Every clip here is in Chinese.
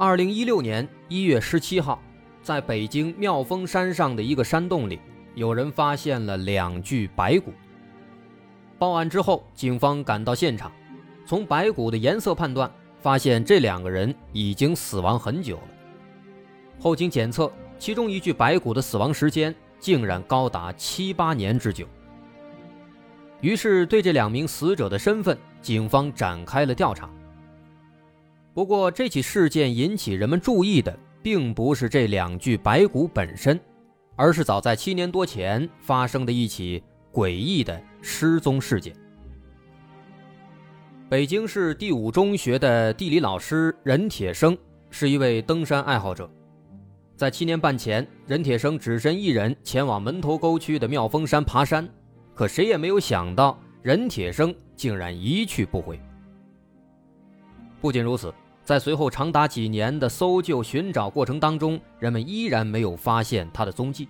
二零一六年一月十七号，在北京妙峰山上的一个山洞里，有人发现了两具白骨。报案之后，警方赶到现场，从白骨的颜色判断，发现这两个人已经死亡很久了。后经检测，其中一具白骨的死亡时间竟然高达七八年之久。于是，对这两名死者的身份，警方展开了调查。不过，这起事件引起人们注意的，并不是这两具白骨本身，而是早在七年多前发生的一起诡异的失踪事件。北京市第五中学的地理老师任铁生是一位登山爱好者，在七年半前，任铁生只身一人前往门头沟区的妙峰山爬山，可谁也没有想到，任铁生竟然一去不回。不仅如此。在随后长达几年的搜救寻找过程当中，人们依然没有发现他的踪迹。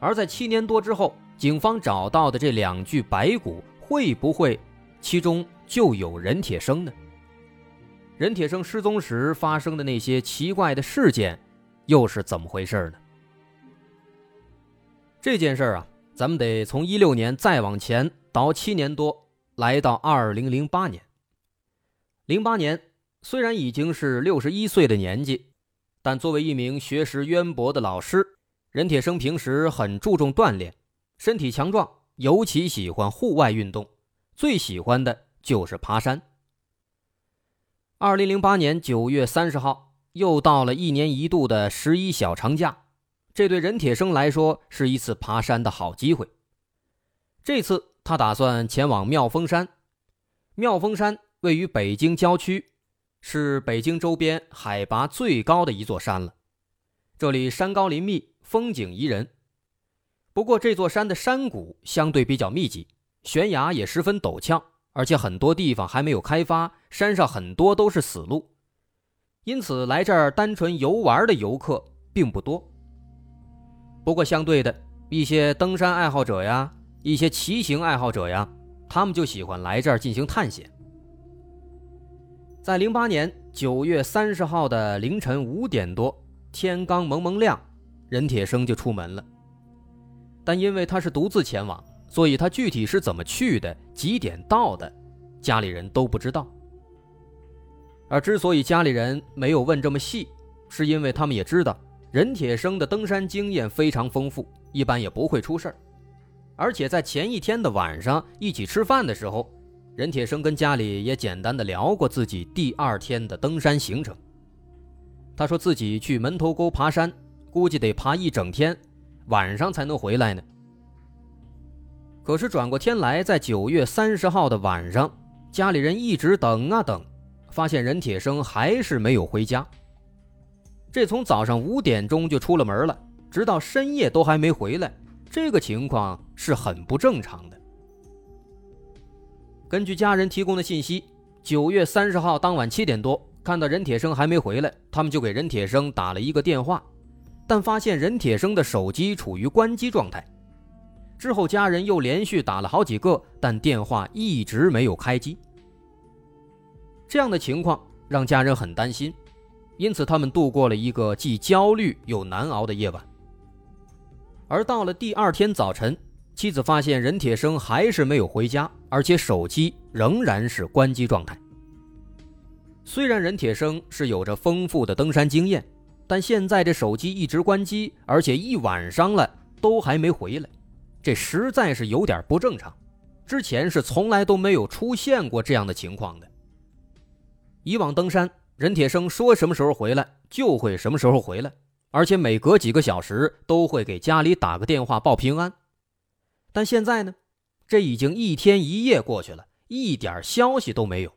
而在七年多之后，警方找到的这两具白骨，会不会其中就有任铁生呢？任铁生失踪时发生的那些奇怪的事件，又是怎么回事呢？这件事啊，咱们得从一六年再往前倒七年多，来到二零零八年。零八年。虽然已经是六十一岁的年纪，但作为一名学识渊博的老师，任铁生平时很注重锻炼，身体强壮，尤其喜欢户外运动，最喜欢的就是爬山。二零零八年九月三十号，又到了一年一度的十一小长假，这对任铁生来说是一次爬山的好机会。这次他打算前往妙峰山，妙峰山位于北京郊区。是北京周边海拔最高的一座山了，这里山高林密，风景宜人。不过这座山的山谷相对比较密集，悬崖也十分陡峭，而且很多地方还没有开发，山上很多都是死路，因此来这儿单纯游玩的游客并不多。不过相对的，一些登山爱好者呀，一些骑行爱好者呀，他们就喜欢来这儿进行探险。在零八年九月三十号的凌晨五点多，天刚蒙蒙亮，任铁生就出门了。但因为他是独自前往，所以他具体是怎么去的、几点到的，家里人都不知道。而之所以家里人没有问这么细，是因为他们也知道任铁生的登山经验非常丰富，一般也不会出事儿。而且在前一天的晚上一起吃饭的时候。任铁生跟家里也简单的聊过自己第二天的登山行程。他说自己去门头沟爬山，估计得爬一整天，晚上才能回来呢。可是转过天来，在九月三十号的晚上，家里人一直等啊等，发现任铁生还是没有回家。这从早上五点钟就出了门了，直到深夜都还没回来，这个情况是很不正常的。根据家人提供的信息，九月三十号当晚七点多，看到任铁生还没回来，他们就给任铁生打了一个电话，但发现任铁生的手机处于关机状态。之后家人又连续打了好几个，但电话一直没有开机。这样的情况让家人很担心，因此他们度过了一个既焦虑又难熬的夜晚。而到了第二天早晨。妻子发现任铁生还是没有回家，而且手机仍然是关机状态。虽然任铁生是有着丰富的登山经验，但现在这手机一直关机，而且一晚上了都还没回来，这实在是有点不正常。之前是从来都没有出现过这样的情况的。以往登山，任铁生说什么时候回来就会什么时候回来，而且每隔几个小时都会给家里打个电话报平安。但现在呢，这已经一天一夜过去了，一点消息都没有。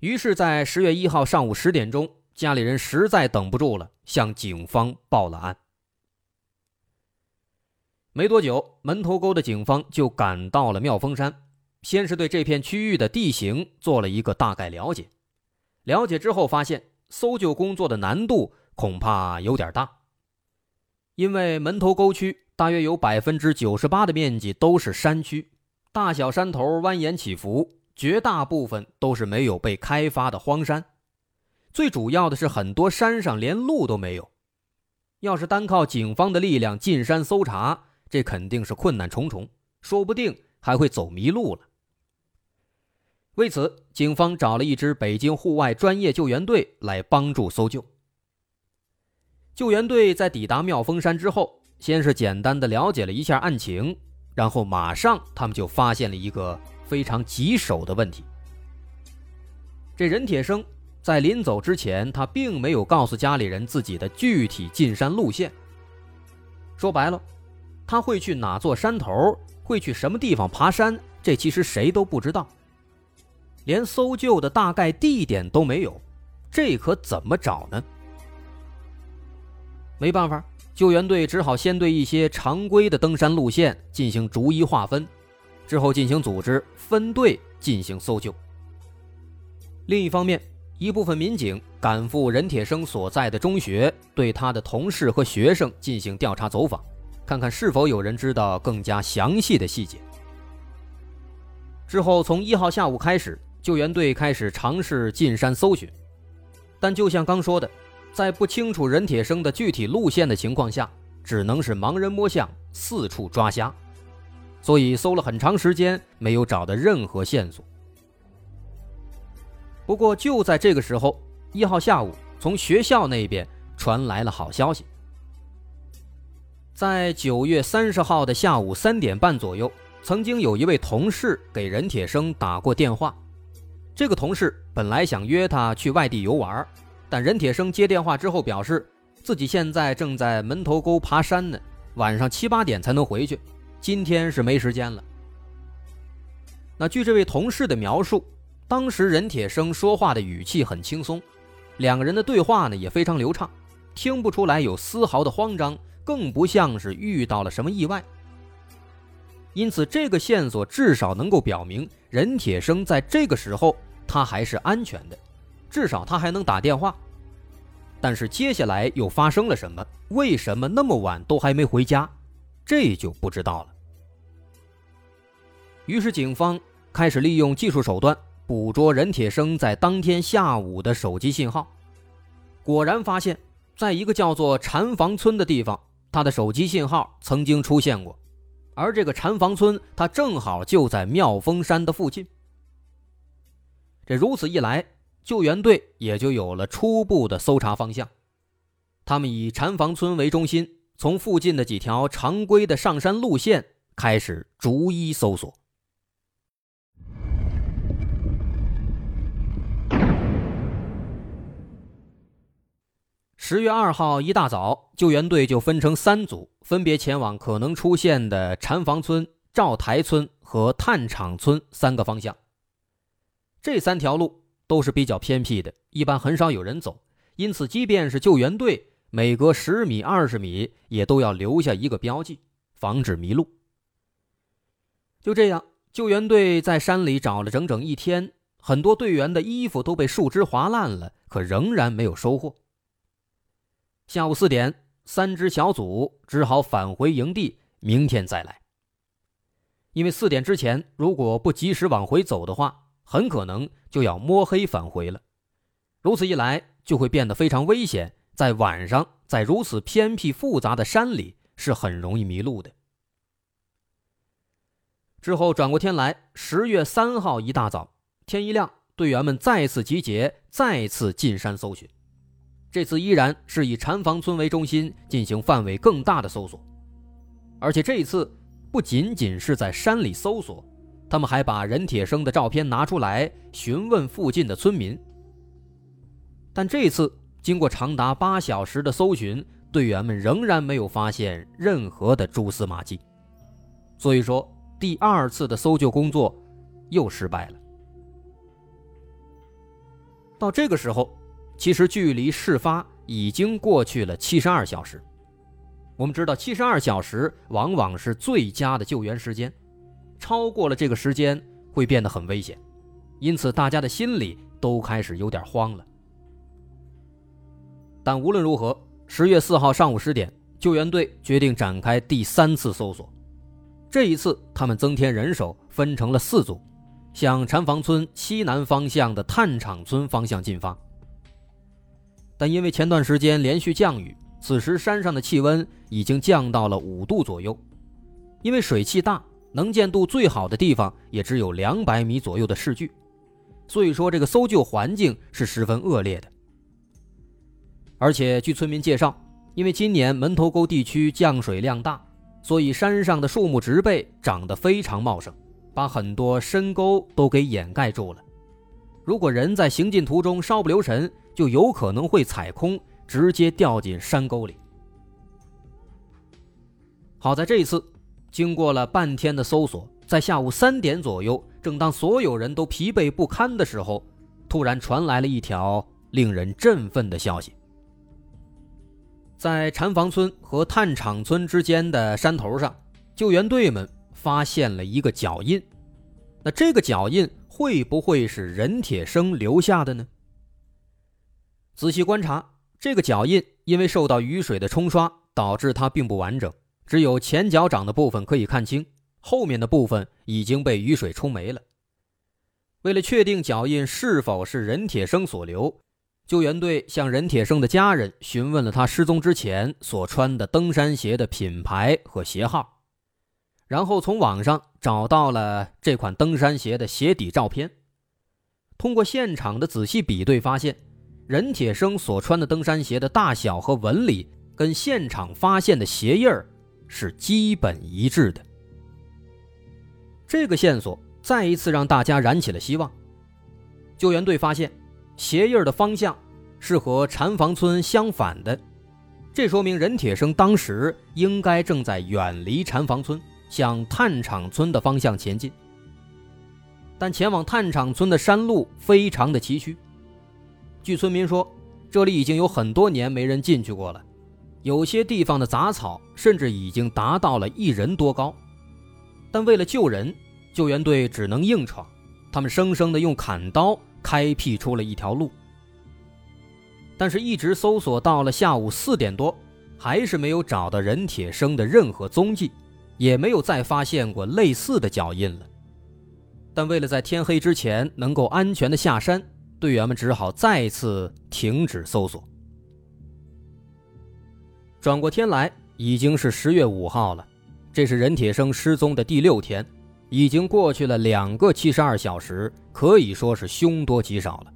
于是，在十月一号上午十点钟，家里人实在等不住了，向警方报了案。没多久，门头沟的警方就赶到了妙峰山，先是对这片区域的地形做了一个大概了解。了解之后，发现搜救工作的难度恐怕有点大，因为门头沟区大约有百分之九十八的面积都是山区，大小山头蜿蜒起伏，绝大部分都是没有被开发的荒山。最主要的是，很多山上连路都没有，要是单靠警方的力量进山搜查。这肯定是困难重重，说不定还会走迷路了。为此，警方找了一支北京户外专业救援队来帮助搜救。救援队在抵达妙峰山之后，先是简单的了解了一下案情，然后马上他们就发现了一个非常棘手的问题。这任铁生在临走之前，他并没有告诉家里人自己的具体进山路线。说白了。他会去哪座山头？会去什么地方爬山？这其实谁都不知道，连搜救的大概地点都没有，这可怎么找呢？没办法，救援队只好先对一些常规的登山路线进行逐一划分，之后进行组织分队进行搜救。另一方面，一部分民警赶赴任铁生所在的中学，对他的同事和学生进行调查走访。看看是否有人知道更加详细的细节。之后，从一号下午开始，救援队开始尝试进山搜寻，但就像刚说的，在不清楚任铁生的具体路线的情况下，只能是盲人摸象，四处抓瞎，所以搜了很长时间，没有找到任何线索。不过，就在这个时候，一号下午，从学校那边传来了好消息。在九月三十号的下午三点半左右，曾经有一位同事给任铁生打过电话。这个同事本来想约他去外地游玩，但任铁生接电话之后表示，自己现在正在门头沟爬山呢，晚上七八点才能回去，今天是没时间了。那据这位同事的描述，当时任铁生说话的语气很轻松，两个人的对话呢也非常流畅，听不出来有丝毫的慌张。更不像是遇到了什么意外，因此这个线索至少能够表明任铁生在这个时候他还是安全的，至少他还能打电话。但是接下来又发生了什么？为什么那么晚都还没回家？这就不知道了。于是警方开始利用技术手段捕捉任铁生在当天下午的手机信号，果然发现，在一个叫做禅房村的地方。他的手机信号曾经出现过，而这个禅房村，他正好就在妙峰山的附近。这如此一来，救援队也就有了初步的搜查方向。他们以禅房村为中心，从附近的几条常规的上山路线开始逐一搜索。十月二号一大早，救援队就分成三组，分别前往可能出现的禅房村、赵台村和炭厂村三个方向。这三条路都是比较偏僻的，一般很少有人走，因此即便是救援队，每隔十米、二十米也都要留下一个标记，防止迷路。就这样，救援队在山里找了整整一天，很多队员的衣服都被树枝划烂了，可仍然没有收获。下午四点，三支小组只好返回营地，明天再来。因为四点之前如果不及时往回走的话，很可能就要摸黑返回了。如此一来，就会变得非常危险，在晚上，在如此偏僻复杂的山里，是很容易迷路的。之后转过天来，十月三号一大早，天一亮，队员们再次集结，再次进山搜寻。这次依然是以禅房村为中心进行范围更大的搜索，而且这一次不仅仅是在山里搜索，他们还把任铁生的照片拿出来询问附近的村民。但这次经过长达八小时的搜寻，队员们仍然没有发现任何的蛛丝马迹，所以说第二次的搜救工作又失败了。到这个时候。其实距离事发已经过去了七十二小时。我们知道，七十二小时往往是最佳的救援时间，超过了这个时间会变得很危险，因此大家的心里都开始有点慌了。但无论如何，十月四号上午十点，救援队决定展开第三次搜索。这一次，他们增添人手，分成了四组，向禅房村西南方向的炭厂村方向进发。但因为前段时间连续降雨，此时山上的气温已经降到了五度左右。因为水汽大，能见度最好的地方也只有两百米左右的视距，所以说这个搜救环境是十分恶劣的。而且据村民介绍，因为今年门头沟地区降水量大。所以山上的树木植被长得非常茂盛，把很多深沟都给掩盖住了。如果人在行进途中稍不留神，就有可能会踩空，直接掉进山沟里。好在这一次，经过了半天的搜索，在下午三点左右，正当所有人都疲惫不堪的时候，突然传来了一条令人振奋的消息。在禅房村和炭厂村之间的山头上，救援队们发现了一个脚印。那这个脚印会不会是任铁生留下的呢？仔细观察，这个脚印因为受到雨水的冲刷，导致它并不完整，只有前脚掌的部分可以看清，后面的部分已经被雨水冲没了。为了确定脚印是否是任铁生所留。救援队向任铁生的家人询问了他失踪之前所穿的登山鞋的品牌和鞋号，然后从网上找到了这款登山鞋的鞋底照片。通过现场的仔细比对，发现任铁生所穿的登山鞋的大小和纹理跟现场发现的鞋印儿是基本一致的。这个线索再一次让大家燃起了希望。救援队发现。鞋印的方向是和禅房村相反的，这说明任铁生当时应该正在远离禅房村，向炭厂村的方向前进。但前往炭厂村的山路非常的崎岖，据村民说，这里已经有很多年没人进去过了，有些地方的杂草甚至已经达到了一人多高。但为了救人，救援队只能硬闯，他们生生的用砍刀。开辟出了一条路，但是，一直搜索到了下午四点多，还是没有找到任铁生的任何踪迹，也没有再发现过类似的脚印了。但为了在天黑之前能够安全的下山，队员们只好再次停止搜索。转过天来，已经是十月五号了，这是任铁生失踪的第六天。已经过去了两个七十二小时，可以说是凶多吉少了。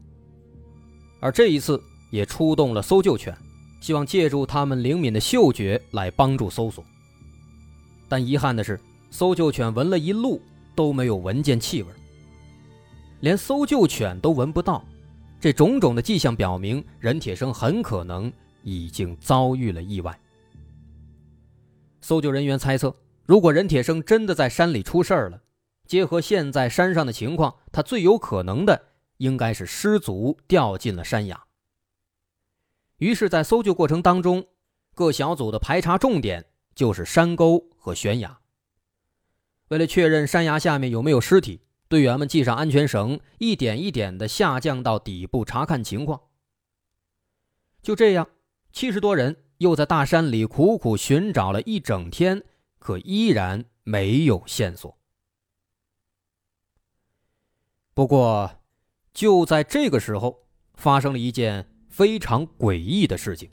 而这一次也出动了搜救犬，希望借助他们灵敏的嗅觉来帮助搜索。但遗憾的是，搜救犬闻了一路都没有闻见气味，连搜救犬都闻不到。这种种的迹象表明，任铁生很可能已经遭遇了意外。搜救人员猜测，如果任铁生真的在山里出事儿了，结合现在山上的情况，他最有可能的应该是失足掉进了山崖。于是，在搜救过程当中，各小组的排查重点就是山沟和悬崖。为了确认山崖下面有没有尸体，队员们系上安全绳，一点一点的下降到底部查看情况。就这样，七十多人又在大山里苦苦寻找了一整天，可依然没有线索。不过，就在这个时候，发生了一件非常诡异的事情。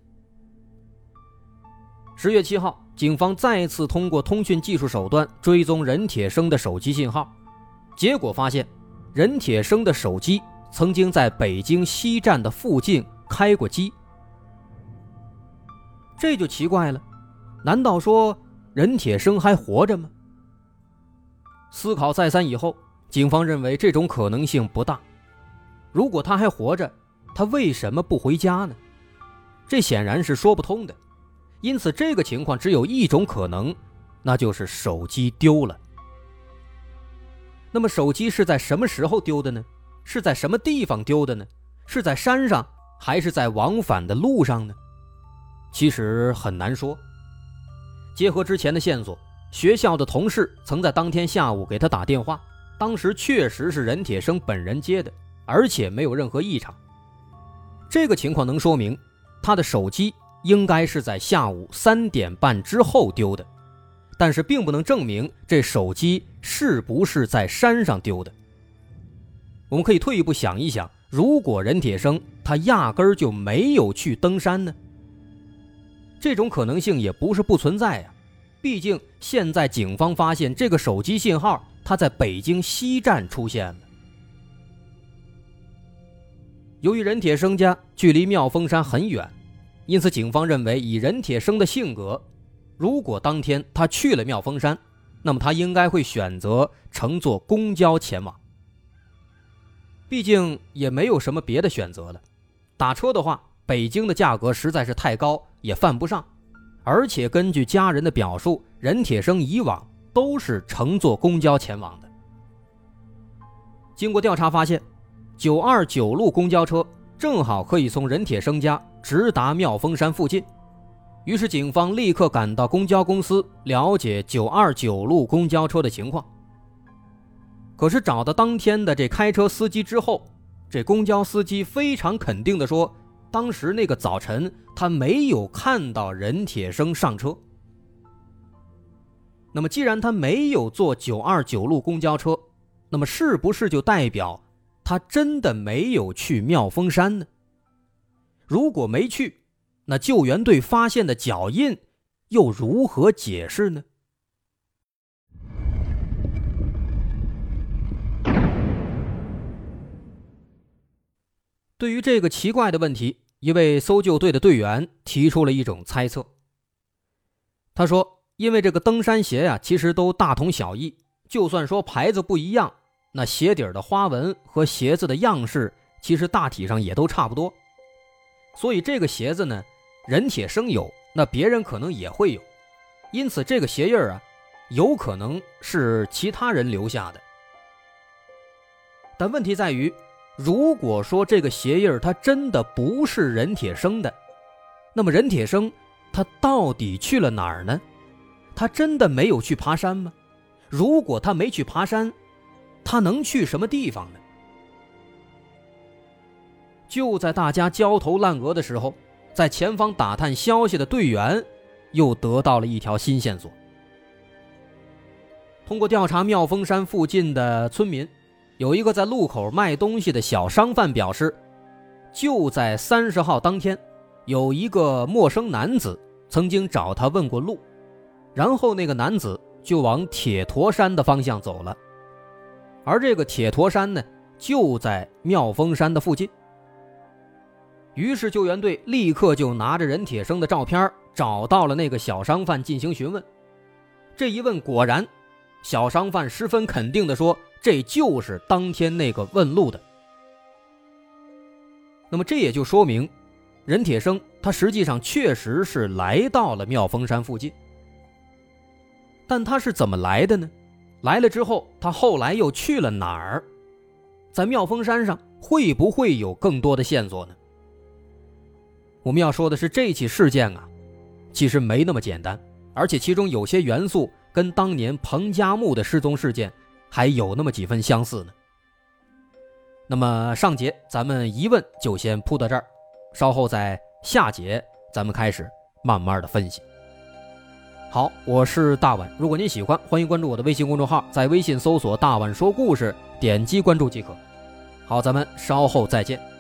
十月七号，警方再次通过通讯技术手段追踪任铁生的手机信号，结果发现，任铁生的手机曾经在北京西站的附近开过机。这就奇怪了，难道说任铁生还活着吗？思考再三以后。警方认为这种可能性不大。如果他还活着，他为什么不回家呢？这显然是说不通的。因此，这个情况只有一种可能，那就是手机丢了。那么，手机是在什么时候丢的呢？是在什么地方丢的呢？是在山上，还是在往返的路上呢？其实很难说。结合之前的线索，学校的同事曾在当天下午给他打电话，当时确实是任铁生本人接的，而且没有任何异常。这个情况能说明他的手机应该是在下午三点半之后丢的，但是并不能证明这手机是不是在山上丢的。我们可以退一步想一想，如果任铁生他压根儿就没有去登山呢？这种可能性也不是不存在呀，毕竟现在警方发现这个手机信号，它在北京西站出现了。由于任铁生家距离妙峰山很远，因此警方认为，以任铁生的性格，如果当天他去了妙峰山，那么他应该会选择乘坐公交前往。毕竟也没有什么别的选择了，打车的话。北京的价格实在是太高，也犯不上。而且根据家人的表述，任铁生以往都是乘坐公交前往的。经过调查发现，九二九路公交车正好可以从任铁生家直达妙峰山附近。于是警方立刻赶到公交公司了解九二九路公交车的情况。可是找到当天的这开车司机之后，这公交司机非常肯定地说。当时那个早晨，他没有看到任铁生上车。那么，既然他没有坐九二九路公交车，那么是不是就代表他真的没有去妙峰山呢？如果没去，那救援队发现的脚印又如何解释呢？对于这个奇怪的问题。一位搜救队的队员提出了一种猜测。他说：“因为这个登山鞋呀，其实都大同小异，就算说牌子不一样，那鞋底的花纹和鞋子的样式，其实大体上也都差不多。所以这个鞋子呢，人铁生有，那别人可能也会有。因此，这个鞋印啊，有可能是其他人留下的。但问题在于。”如果说这个鞋印儿它真的不是任铁生的，那么任铁生他到底去了哪儿呢？他真的没有去爬山吗？如果他没去爬山，他能去什么地方呢？就在大家焦头烂额的时候，在前方打探消息的队员又得到了一条新线索。通过调查妙峰山附近的村民。有一个在路口卖东西的小商贩表示，就在三十号当天，有一个陌生男子曾经找他问过路，然后那个男子就往铁驼山的方向走了，而这个铁驼山呢，就在妙峰山的附近。于是救援队立刻就拿着任铁生的照片找到了那个小商贩进行询问，这一问果然，小商贩十分肯定地说。这就是当天那个问路的。那么这也就说明，任铁生他实际上确实是来到了妙峰山附近。但他是怎么来的呢？来了之后，他后来又去了哪儿？在妙峰山上会不会有更多的线索呢？我们要说的是，这起事件啊，其实没那么简单，而且其中有些元素跟当年彭加木的失踪事件。还有那么几分相似呢。那么上节咱们疑问就先铺到这儿，稍后在下节咱们开始慢慢的分析。好，我是大碗，如果您喜欢，欢迎关注我的微信公众号，在微信搜索“大碗说故事”，点击关注即可。好，咱们稍后再见。